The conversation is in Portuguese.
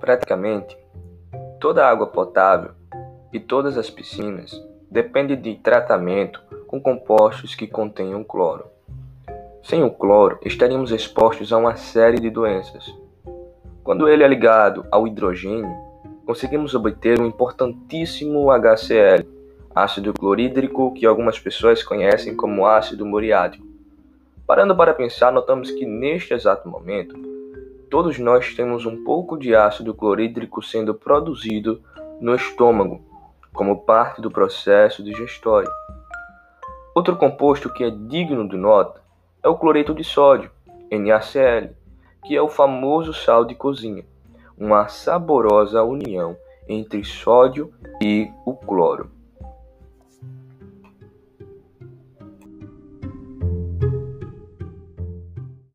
Praticamente, toda a água potável e todas as piscinas dependem de tratamento com compostos que contenham cloro. Sem o cloro, estaríamos expostos a uma série de doenças. Quando ele é ligado ao hidrogênio, conseguimos obter um importantíssimo HCl, ácido clorídrico que algumas pessoas conhecem como ácido muriático. Parando para pensar, notamos que neste exato momento, todos nós temos um pouco de ácido clorídrico sendo produzido no estômago, como parte do processo digestório. Outro composto que é digno de nota é o cloreto de sódio, NaCl, que é o famoso sal de cozinha, uma saborosa união entre sódio e o cloro.